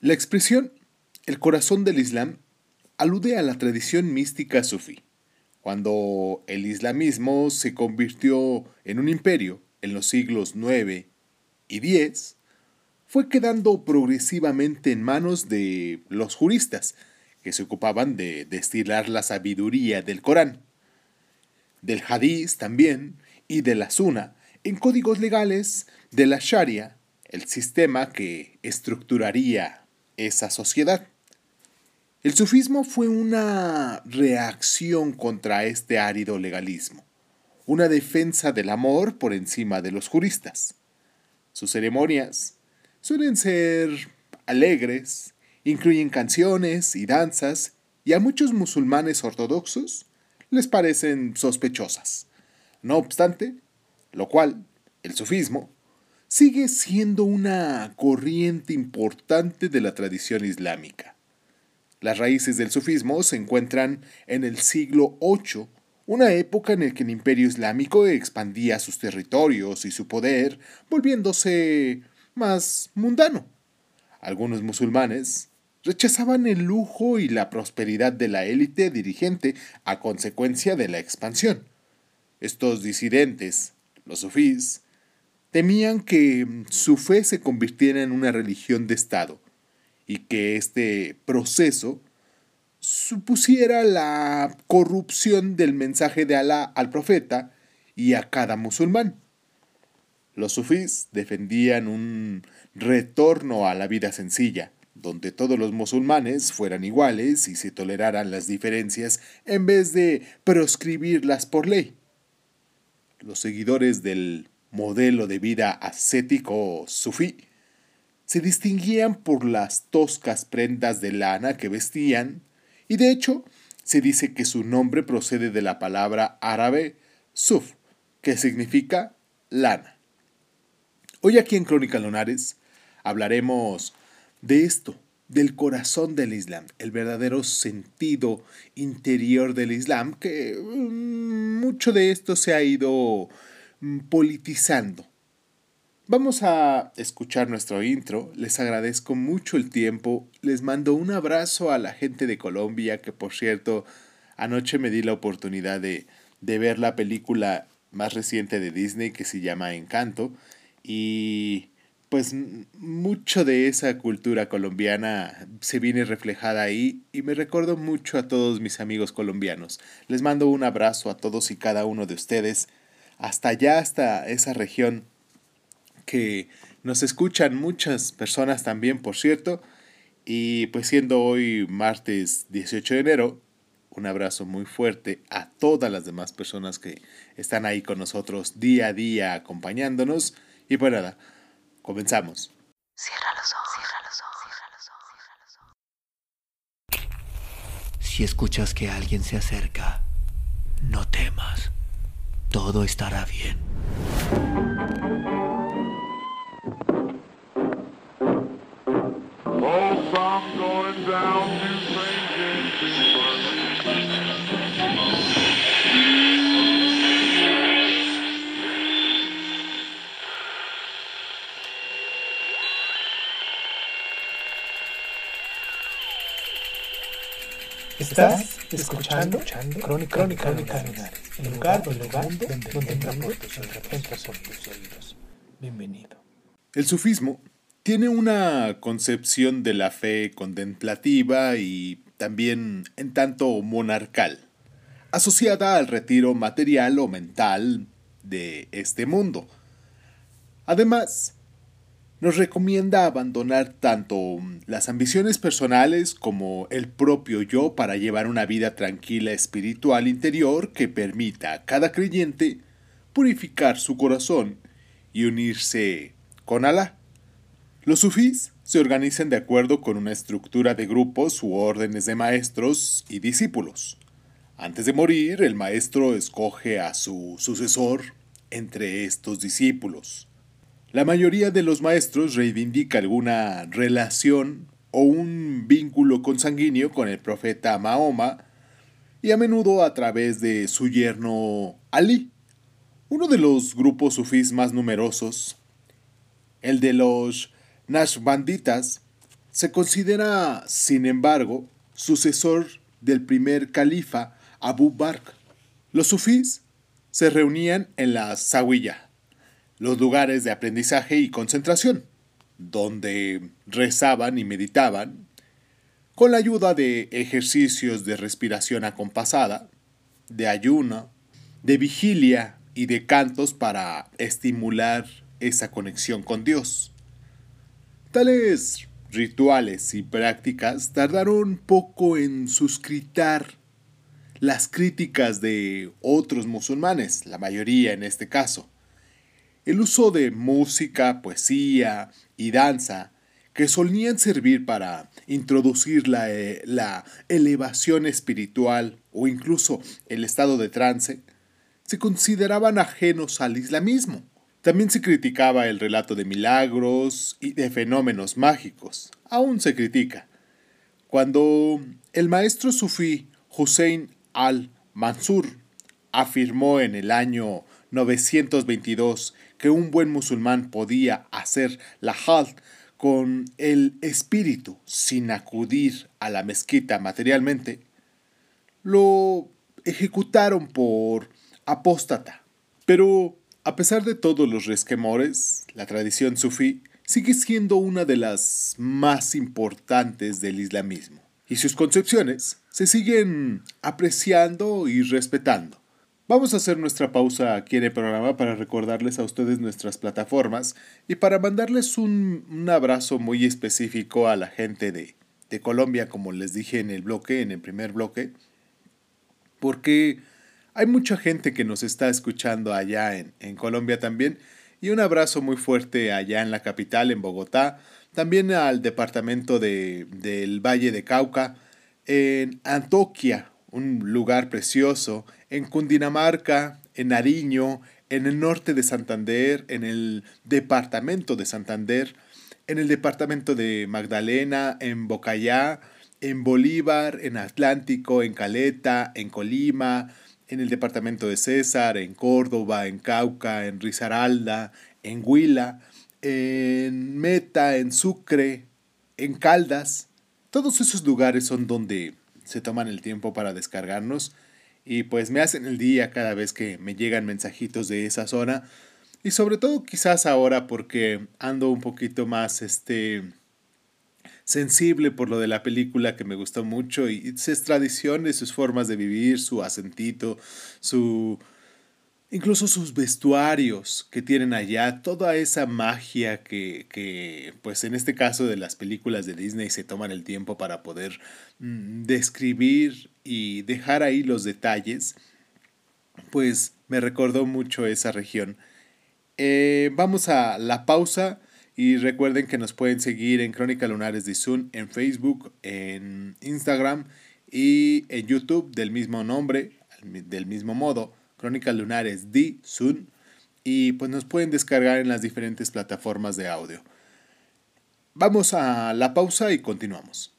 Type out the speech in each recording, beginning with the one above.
La expresión el corazón del Islam alude a la tradición mística sufí. Cuando el islamismo se convirtió en un imperio en los siglos IX y X, fue quedando progresivamente en manos de los juristas, que se ocupaban de destilar la sabiduría del Corán, del Hadís también y de la Sunna en códigos legales de la Sharia, el sistema que estructuraría esa sociedad. El sufismo fue una reacción contra este árido legalismo, una defensa del amor por encima de los juristas. Sus ceremonias suelen ser alegres, incluyen canciones y danzas, y a muchos musulmanes ortodoxos les parecen sospechosas. No obstante, lo cual, el sufismo, sigue siendo una corriente importante de la tradición islámica. Las raíces del sufismo se encuentran en el siglo VIII, una época en la que el imperio islámico expandía sus territorios y su poder, volviéndose más mundano. Algunos musulmanes rechazaban el lujo y la prosperidad de la élite dirigente a consecuencia de la expansión. Estos disidentes, los sufís, temían que su fe se convirtiera en una religión de Estado, y que este proceso supusiera la corrupción del mensaje de Alá al profeta y a cada musulmán. Los sufís defendían un retorno a la vida sencilla, donde todos los musulmanes fueran iguales y se toleraran las diferencias en vez de proscribirlas por ley. Los seguidores del modelo de vida ascético sufí se distinguían por las toscas prendas de lana que vestían, y de hecho se dice que su nombre procede de la palabra árabe suf, que significa lana. Hoy aquí en Crónica Lunares hablaremos de esto, del corazón del Islam, el verdadero sentido interior del Islam, que mm, mucho de esto se ha ido politizando Vamos a escuchar nuestro intro. Les agradezco mucho el tiempo. Les mando un abrazo a la gente de Colombia, que por cierto, anoche me di la oportunidad de, de ver la película más reciente de Disney que se llama Encanto. Y pues mucho de esa cultura colombiana se viene reflejada ahí y me recuerdo mucho a todos mis amigos colombianos. Les mando un abrazo a todos y cada uno de ustedes. Hasta allá, hasta esa región que nos escuchan muchas personas también, por cierto. Y pues siendo hoy martes 18 de enero, un abrazo muy fuerte a todas las demás personas que están ahí con nosotros día a día acompañándonos. Y pues nada, comenzamos. Cierra los ojos, cierra los ojos, cierra los ojos, cierra los ojos. Si escuchas que alguien se acerca, no temas. Todo estará bien. Estás escuchando, Crónica, Crónica, Crónica el sufismo tiene una concepción de la fe contemplativa y también en tanto monarcal, asociada al retiro material o mental de este mundo. Además, nos recomienda abandonar tanto las ambiciones personales como el propio yo para llevar una vida tranquila espiritual interior que permita a cada creyente purificar su corazón y unirse con Alá. Los sufís se organizan de acuerdo con una estructura de grupos u órdenes de maestros y discípulos. Antes de morir, el maestro escoge a su sucesor entre estos discípulos. La mayoría de los maestros reivindica alguna relación o un vínculo consanguíneo con el profeta Mahoma y a menudo a través de su yerno Ali. Uno de los grupos sufís más numerosos, el de los Nashbanditas, Se considera, sin embargo, sucesor del primer califa Abu Bakr. Los sufís se reunían en la Zawiya, los lugares de aprendizaje y concentración, donde rezaban y meditaban con la ayuda de ejercicios de respiración acompasada, de ayuno, de vigilia y de cantos para estimular esa conexión con Dios. Tales rituales y prácticas tardaron poco en suscritar las críticas de otros musulmanes, la mayoría en este caso. El uso de música, poesía y danza que solían servir para introducir la, eh, la, elevación espiritual o incluso el estado de trance, se consideraban ajenos al islamismo. También se criticaba el relato de milagros y de fenómenos mágicos. Aún se critica. Cuando el maestro sufí Hussein al-Mansur afirmó en el año 922 que un buen musulmán podía hacer la halt con el espíritu sin acudir a la mezquita materialmente, lo ejecutaron por apóstata. Pero, a pesar de todos los resquemores, la tradición sufí sigue siendo una de las más importantes del islamismo, y sus concepciones se siguen apreciando y respetando. Vamos a hacer nuestra pausa aquí en el programa para recordarles a ustedes nuestras plataformas y para mandarles un, abrazo muy específico a la gente de, de, Colombia, como les dije en el bloque, en el primer bloque, porque hay mucha gente que nos está escuchando allá en, en Colombia también, y un abrazo muy fuerte allá en la capital, en Bogotá, también al departamento de, del Valle de Cauca, en Antoquia, un lugar precioso, en Cundinamarca, en Nariño, en el norte de Santander, en el departamento de Santander, en el departamento de Magdalena, en Bocayá, en Bolívar, en Atlántico, en Caleta, en Colima, en el departamento de César, en Córdoba, en Cauca, en Risaralda, en Huila, en Meta, en Sucre, en Caldas. Todos esos lugares son donde se toman el tiempo para descargarnos y pues me hacen el día cada vez que me llegan mensajitos de esa zona. Y sobre todo quizás ahora porque ando un poquito más este sensible por lo de la película que me gustó mucho y sus tradiciones, sus formas de vivir, su acentito, su incluso sus vestuarios que tienen allá, toda esa magia que, que, pues en este caso de las películas de Disney se toman el tiempo para poder mm, describir y dejar ahí los detalles, pues me recordó mucho esa región. Eh, vamos a la pausa y recuerden que nos pueden seguir en Crónica Lunares de Zoom en Facebook, en Instagram y en YouTube del mismo nombre, del mismo modo. Crónicas Lunares de Sun y pues nos pueden descargar en las diferentes plataformas de audio. Vamos a la pausa y continuamos.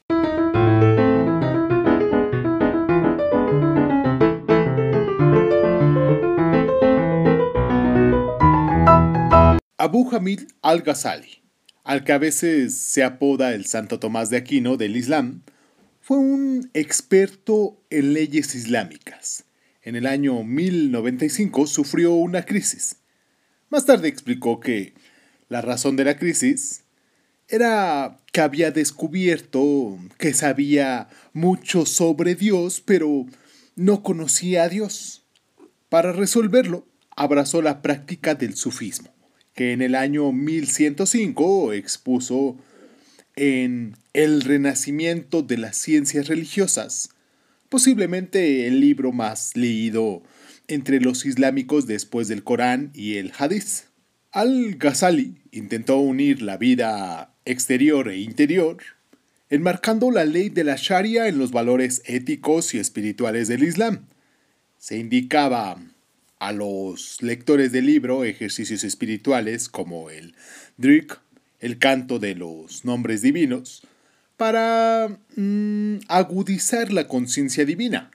Abu Hamid al-Ghazali, al que a veces se apoda el Santo Tomás de Aquino del Islam, fue un experto en leyes islámicas en el año 1095 sufrió una crisis. Más tarde explicó que la razón de la crisis era que había descubierto que sabía mucho sobre Dios, pero no conocía a Dios. Para resolverlo, abrazó la práctica del sufismo, que en el año 1105 expuso en El Renacimiento de las Ciencias Religiosas, posiblemente el libro más leído entre los islámicos después del Corán y el Hadith. Al-Ghazali intentó unir la vida exterior e interior, enmarcando la ley de la Sharia en los valores éticos y espirituales del Islam. Se indicaba a los lectores del libro ejercicios espirituales como el Drik, el canto de los nombres divinos, para mm, agudizar la conciencia divina.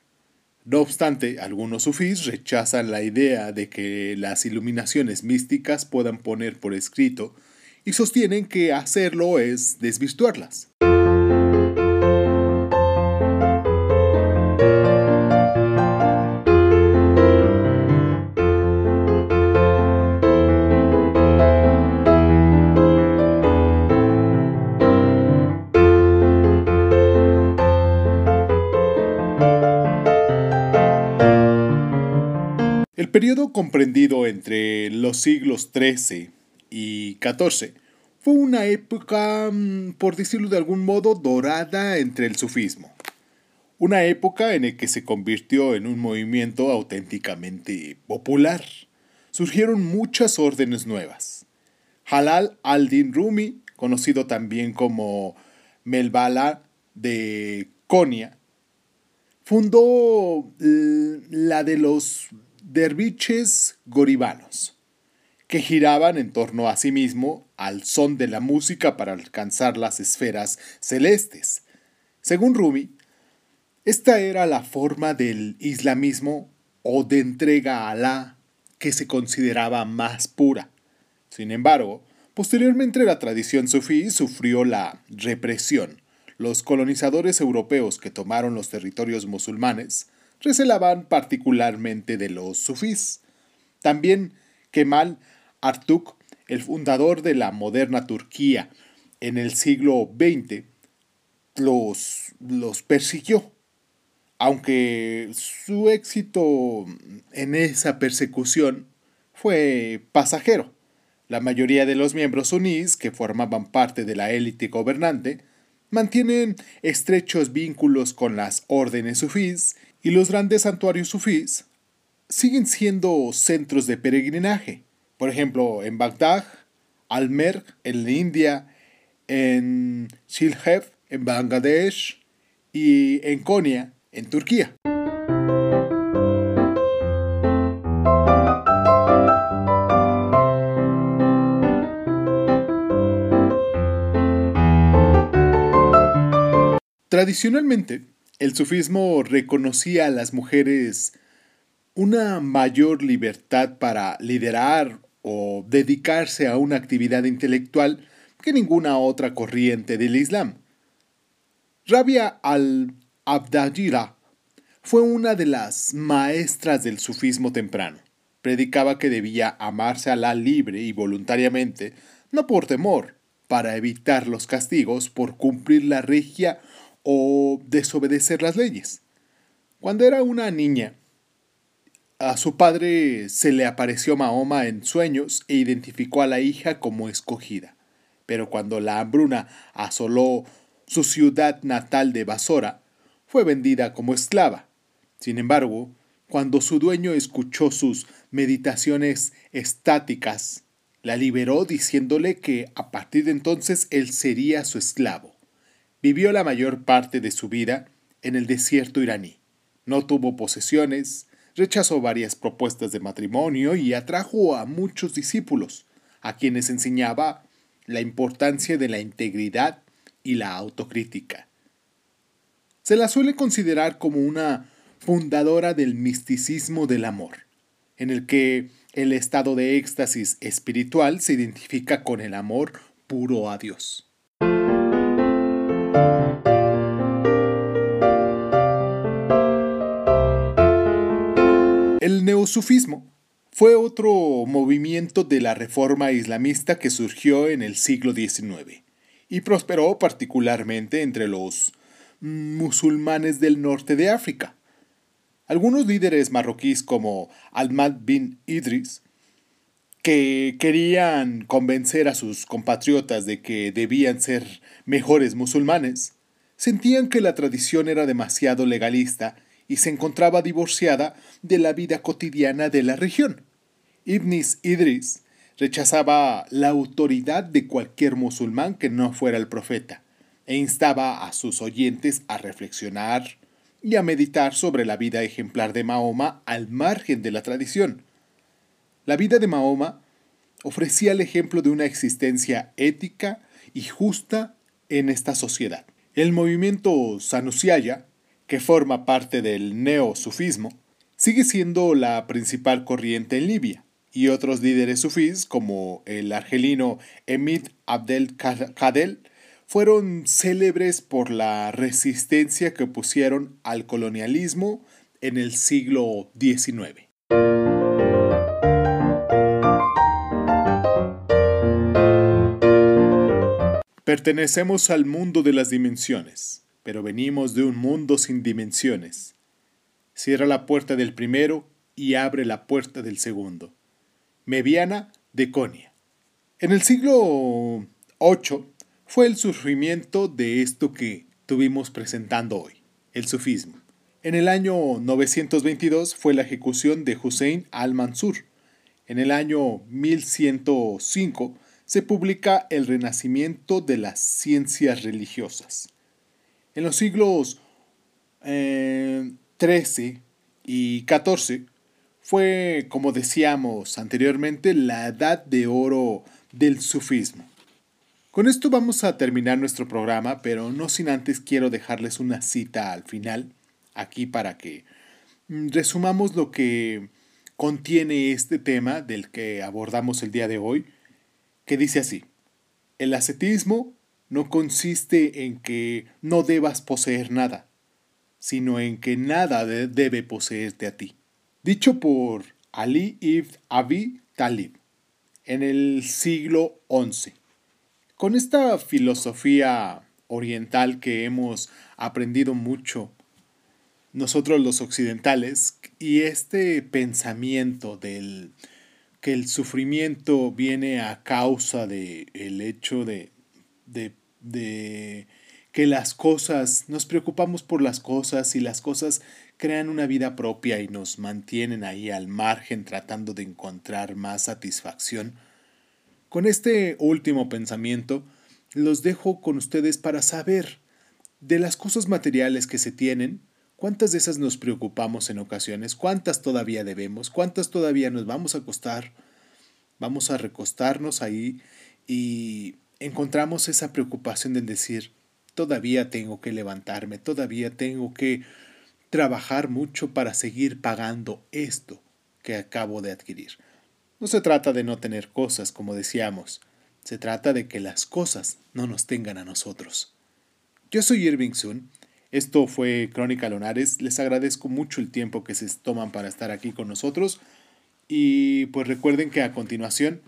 No obstante, algunos sufís rechazan la idea de que las iluminaciones místicas puedan poner por escrito y sostienen que hacerlo es desvirtuarlas. Periodo comprendido entre los siglos XIII y XIV fue una época, mm, por decirlo de algún modo, dorada entre el sufismo. Una época en la que se convirtió en un movimiento auténticamente popular. Surgieron muchas órdenes nuevas. Halal al-Din Rumi, conocido también como Melbala de Konya, fundó la de los derviches goribanos, que giraban en torno a sí mismo al son de la música para alcanzar las esferas celestes. Según Rumi, esta era la forma del islamismo o de entrega a Alá que se consideraba más pura. Sin embargo, posteriormente la tradición sufí sufrió la represión. Los colonizadores europeos que tomaron los territorios musulmanes recelaban particularmente de los sufís. También Kemal Artuk, el fundador de la moderna Turquía en el siglo XX, los, los persiguió aunque su éxito en esa persecución fue pasajero. La mayoría de los miembros sunís, que formaban parte de la élite gobernante, mantienen estrechos vínculos con las órdenes sufís y los grandes santuarios sufís siguen siendo centros de peregrinaje. Por ejemplo, en Bagdad, Almer, en la India, en Shilhev, en Bangladesh y en Konya, en Turquía. Tradicionalmente, el sufismo reconocía a las mujeres una mayor libertad para liderar o dedicarse a una actividad intelectual que ninguna otra corriente del Islam. Rabia al Abdajira fue una de las maestras del sufismo temprano. Predicaba que debía amarse a la libre y voluntariamente, no por temor, para evitar los castigos por cumplir la regia o desobedecer las leyes. Cuando era una niña, a su padre se le apareció Mahoma en sueños e identificó a la hija como escogida. Pero cuando la hambruna asoló su ciudad natal de Basora, fue vendida como esclava. Sin embargo, cuando su dueño escuchó sus meditaciones estáticas, la liberó diciéndole que a partir de entonces él sería su esclavo. Vivió la mayor parte de su vida en el desierto iraní. No tuvo posesiones, rechazó varias propuestas de matrimonio y atrajo a muchos discípulos, a quienes enseñaba la importancia de la integridad y la autocrítica. Se la suele considerar como una fundadora del misticismo del amor, en el que el estado de éxtasis espiritual se identifica con el amor puro a Dios. El neosufismo fue otro movimiento de la reforma islamista que surgió en el siglo XIX y prosperó particularmente entre los musulmanes del norte de África. Algunos líderes marroquíes como Ahmad bin Idris, que querían convencer a sus compatriotas de que debían ser mejores musulmanes, sentían que la tradición era demasiado legalista y se encontraba divorciada de la vida cotidiana de la región. Ibnis Idris rechazaba la autoridad de cualquier musulmán que no fuera el profeta e instaba a sus oyentes a reflexionar y a meditar sobre la vida ejemplar de Mahoma al margen de la tradición. La vida de Mahoma ofrecía el ejemplo de una existencia ética y justa en esta sociedad. El movimiento Sanusiaya, que forma parte del neosufismo, sigue siendo la principal corriente en Libia, y otros líderes sufís, como el argelino Emid Abdel Kadel, fueron célebres por la resistencia que pusieron al colonialismo en el siglo XIX. Pertenecemos al mundo de las dimensiones, pero venimos de un mundo sin dimensiones. Cierra la puerta del primero y abre la puerta del segundo. Meviana de Conia. En el siglo VIII fue el surgimiento de esto que tuvimos presentando hoy, el sufismo. En el año 922 fue la ejecución de Hussein al-Mansur. En el año 1105 se publica El Renacimiento de las Ciencias Religiosas. En los siglos XIII eh, y XIV fue, como decíamos anteriormente, la edad de oro del sufismo. Con esto vamos a terminar nuestro programa, pero no sin antes quiero dejarles una cita al final, aquí para que mm, resumamos lo que contiene este tema del que abordamos el día de hoy, que dice así, el ascetismo no consiste en que no debas poseer nada, sino en que nada debe poseerte a ti dicho por Ali ibn Abi Talib en el siglo XI. Con esta filosofía oriental que hemos aprendido mucho nosotros los occidentales y este pensamiento del que el sufrimiento viene a causa del el hecho de, de, de que las cosas, nos preocupamos por las cosas y las cosas crean una vida propia y nos mantienen ahí al margen tratando de encontrar más satisfacción. Con este último pensamiento, los dejo con ustedes para saber de las cosas materiales que se tienen, cuántas de esas nos preocupamos en ocasiones, cuántas todavía debemos, cuántas todavía nos vamos a acostar, vamos a recostarnos ahí y encontramos esa preocupación de decir, todavía tengo que levantarme, todavía tengo que trabajar mucho para seguir pagando esto que acabo de adquirir. No se trata de no tener cosas, como decíamos, se trata de que las cosas no nos tengan a nosotros. Yo soy Irving Sun, esto fue Crónica Lonares, les agradezco mucho el tiempo que se toman para estar aquí con nosotros y pues recuerden que a continuación,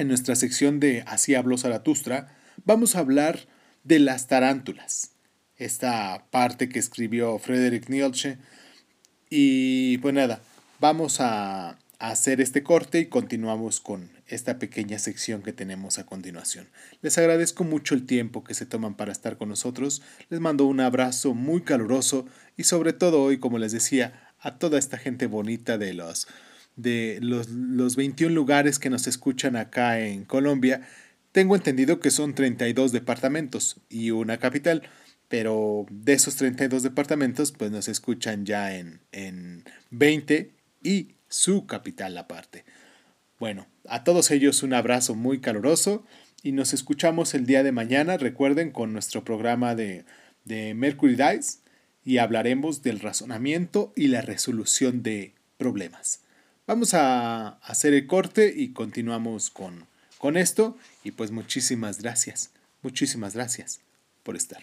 en nuestra sección de Así habló Zaratustra, vamos a hablar de las tarántulas esta parte que escribió Frederick Nietzsche. Y pues nada, vamos a, hacer este corte y continuamos con esta pequeña sección que tenemos a continuación. Les agradezco mucho el tiempo que se toman para estar con nosotros. Les mando un abrazo muy caluroso y sobre todo hoy, como les decía, a toda esta gente bonita de los de los, los 21 lugares que nos escuchan acá en Colombia. Tengo entendido que son 32 departamentos y una capital pero de esos 32 departamentos, pues nos escuchan ya en, en 20 y su capital aparte. Bueno, a todos ellos un abrazo muy caluroso y nos escuchamos el día de mañana, recuerden, con nuestro programa de, de Mercury Dice y hablaremos del razonamiento y la resolución de problemas. Vamos a hacer el corte y continuamos con, con esto y pues muchísimas gracias, muchísimas gracias por estar.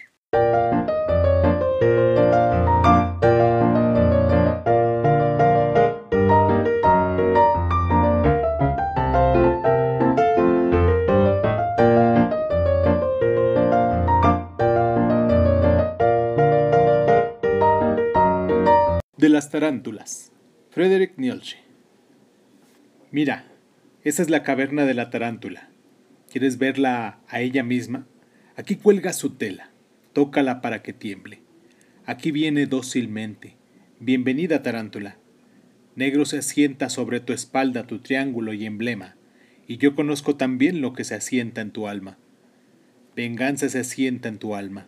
De las tarántulas. Frederick Nietzsche. Mira, esa es la caverna de la tarántula. ¿Quieres verla a ella misma? Aquí cuelga su tela tócala para que tiemble. Aquí viene dócilmente. Bienvenida, tarántula. Negro se asienta sobre tu espalda tu triángulo y emblema, y yo conozco también lo que se asienta en tu alma. Venganza se asienta en tu alma.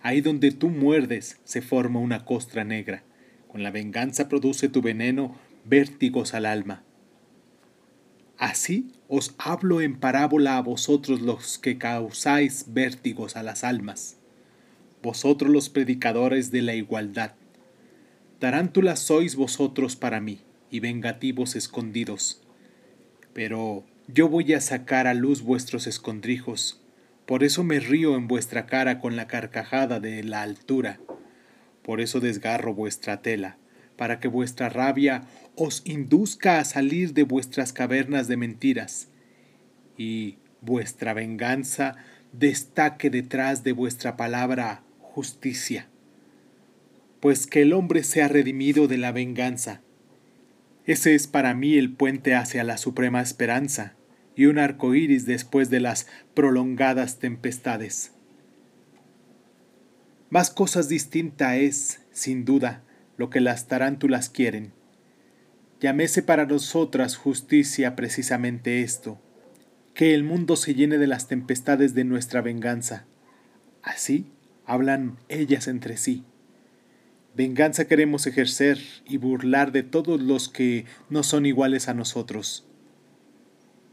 Ahí donde tú muerdes se forma una costra negra. Con la venganza produce tu veneno vértigos al alma. Así os hablo en parábola a vosotros los que causáis vértigos a las almas vosotros los predicadores de la igualdad. Tarántulas sois vosotros para mí, y vengativos escondidos. Pero yo voy a sacar a luz vuestros escondrijos, por eso me río en vuestra cara con la carcajada de la altura, por eso desgarro vuestra tela, para que vuestra rabia os induzca a salir de vuestras cavernas de mentiras, y vuestra venganza destaque detrás de vuestra palabra justicia, pues que el hombre sea redimido de la venganza, Ese es para mí el puente hacia la suprema esperanza y un arco iris después de las prolongadas tempestades. Más cosas distinta es, sin duda, lo que las tarántulas quieren. Llámese para nosotras justicia precisamente esto, que el mundo se llene de las tempestades de nuestra venganza. Así hablan ellas entre sí. Venganza queremos ejercer y burlar de todos los que no son iguales a nosotros.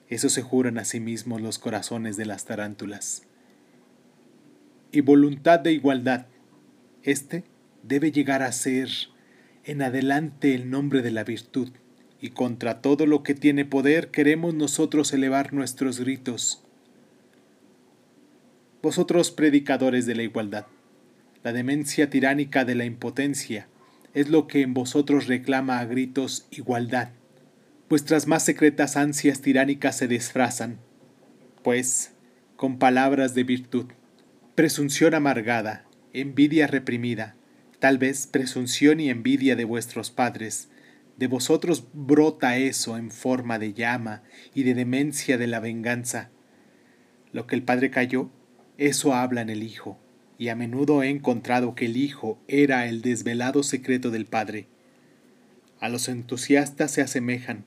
Eso se juran a sí mismos los corazones de las tarántulas. Y voluntad de igualdad. Este debe llegar a ser en adelante el nombre de la virtud, y contra todo lo que tiene poder queremos nosotros elevar nuestros gritos. Vosotros predicadores de la igualdad, la demencia tiránica de la impotencia es lo que en vosotros reclama a gritos igualdad. Vuestras más secretas ansias tiránicas se disfrazan, pues, con palabras de virtud, presunción amargada, envidia reprimida, tal vez presunción y envidia de vuestros padres, de vosotros brota eso en forma de llama y de demencia de la venganza. Lo que el padre cayó, eso habla en el hijo y a menudo he encontrado que el Hijo era el desvelado secreto del Padre. A los entusiastas se asemejan,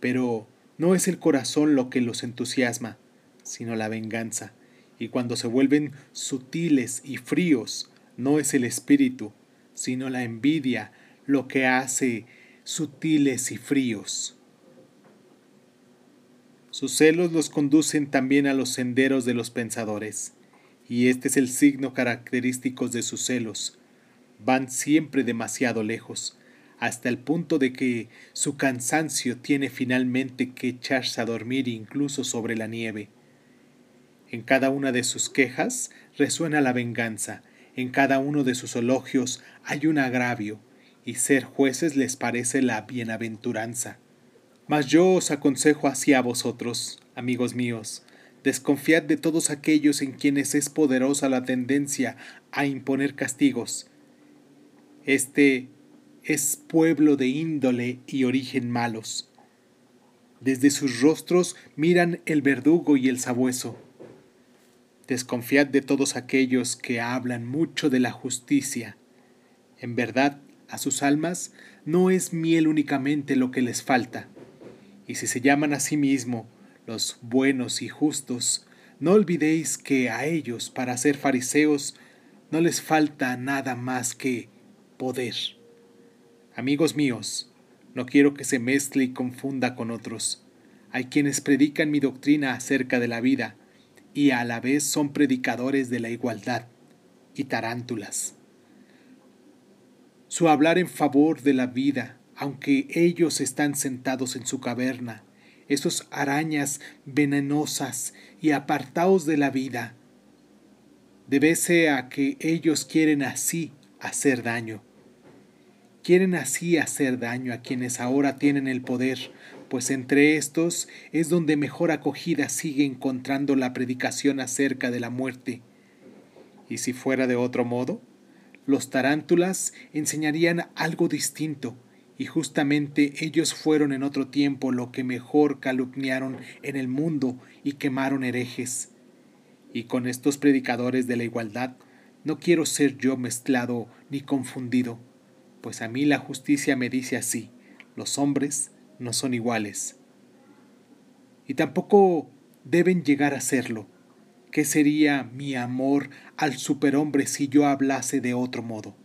pero no es el corazón lo que los entusiasma, sino la venganza, y cuando se vuelven sutiles y fríos, no es el espíritu, sino la envidia lo que hace sutiles y fríos. Sus celos los conducen también a los senderos de los pensadores y este es el signo característico de sus celos. Van siempre demasiado lejos, hasta el punto de que su cansancio tiene finalmente que echarse a dormir incluso sobre la nieve. En cada una de sus quejas resuena la venganza, en cada uno de sus elogios hay un agravio, y ser jueces les parece la bienaventuranza. Mas yo os aconsejo así a vosotros, amigos míos, Desconfiad de todos aquellos en quienes es poderosa la tendencia a imponer castigos. Este es pueblo de índole y origen malos. Desde sus rostros miran el verdugo y el sabueso. Desconfiad de todos aquellos que hablan mucho de la justicia. En verdad, a sus almas no es miel únicamente lo que les falta. Y si se llaman a sí mismos los buenos y justos, no olvidéis que a ellos, para ser fariseos, no les falta nada más que poder. Amigos míos, no quiero que se mezcle y confunda con otros. Hay quienes predican mi doctrina acerca de la vida y a la vez son predicadores de la igualdad y tarántulas. Su hablar en favor de la vida, aunque ellos están sentados en su caverna, esos arañas venenosas y apartaos de la vida. Debese a que ellos quieren así hacer daño. Quieren así hacer daño a quienes ahora tienen el poder, pues entre estos es donde mejor acogida sigue encontrando la predicación acerca de la muerte. Y si fuera de otro modo, los tarántulas enseñarían algo distinto, y justamente ellos fueron en otro tiempo lo que mejor calumniaron en el mundo y quemaron herejes. Y con estos predicadores de la igualdad no quiero ser yo mezclado ni confundido, pues a mí la justicia me dice así, los hombres no son iguales. Y tampoco deben llegar a serlo. ¿Qué sería mi amor al superhombre si yo hablase de otro modo?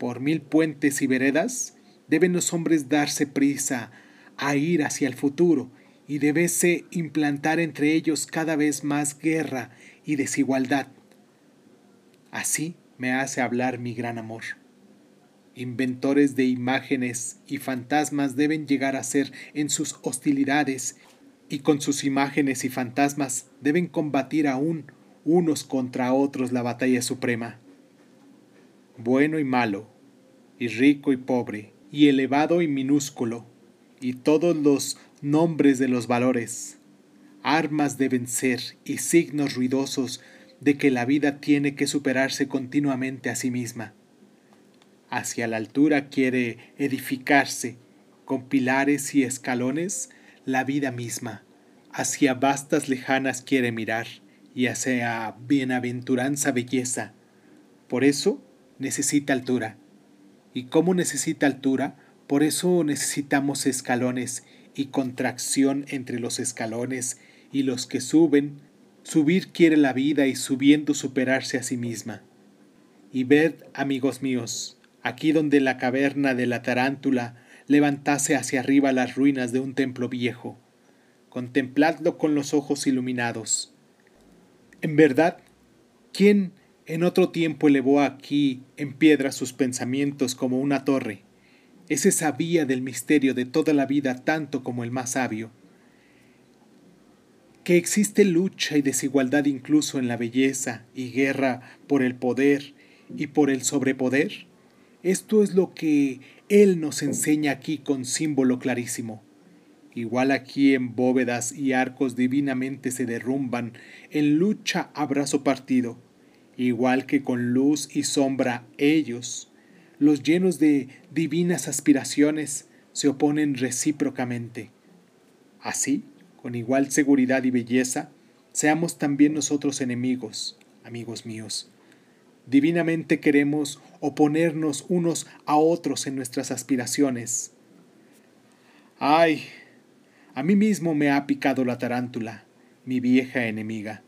por mil puentes y veredas, deben los hombres darse prisa a ir hacia el futuro y debese implantar entre ellos cada vez más guerra y desigualdad. Así me hace hablar mi gran amor. Inventores de imágenes y fantasmas deben llegar a ser en sus hostilidades y con sus imágenes y fantasmas deben combatir aún unos contra otros la batalla suprema bueno y malo, y rico y pobre, y elevado y minúsculo, y todos los nombres de los valores, armas deben ser y signos ruidosos de que la vida tiene que superarse continuamente a sí misma. Hacia la altura quiere edificarse con pilares y escalones, la vida misma, hacia vastas lejanas quiere mirar, y hacia bienaventuranza belleza. Por eso necesita altura. ¿Y cómo necesita altura? Por eso necesitamos escalones y contracción entre los escalones y los que suben. Subir quiere la vida y subiendo superarse a sí misma. Y ved, amigos míos, aquí donde la caverna de la tarántula levantase hacia arriba las ruinas de un templo viejo. Contempladlo con los ojos iluminados. En verdad, ¿quién en otro tiempo elevó aquí en piedra sus pensamientos como una torre? Ese sabía del misterio de toda la vida tanto como el más sabio. Que existe lucha y desigualdad incluso en la belleza y guerra por el poder y por el sobrepoder. Esto es lo que Él nos enseña aquí con símbolo clarísimo. Igual aquí en bóvedas y arcos divinamente se derrumban, en lucha abrazo partido, igual que con luz y sombra ellos, los llenos de divinas aspiraciones, se oponen recíprocamente. Así, con igual seguridad y belleza, seamos también nosotros enemigos, amigos míos. Divinamente queremos oponernos unos a otros en nuestras aspiraciones. Ay, a mí mismo me ha picado la tarántula, mi vieja enemiga.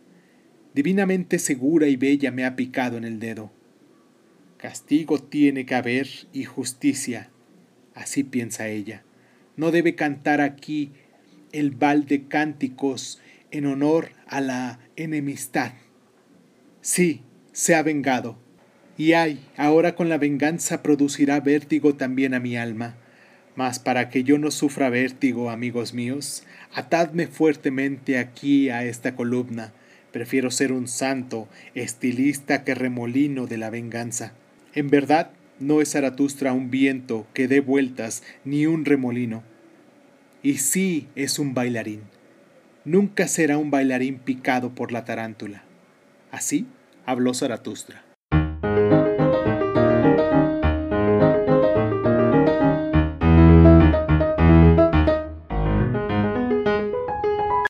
Divinamente segura y bella me ha picado en el dedo. Castigo tiene que haber y justicia, así piensa ella. No debe cantar aquí el bal de cánticos en honor a la enemistad. Sí, se ha vengado. Y ay, ahora con la venganza producirá vértigo también a mi alma. Mas para que yo no sufra vértigo, amigos míos, atadme fuertemente aquí a esta columna. Prefiero ser un santo, estilista que remolino de la venganza. En verdad, no es Zaratustra un viento que dé vueltas ni un remolino. Y sí es un bailarín. Nunca será un bailarín picado por la tarántula. Así habló Zaratustra.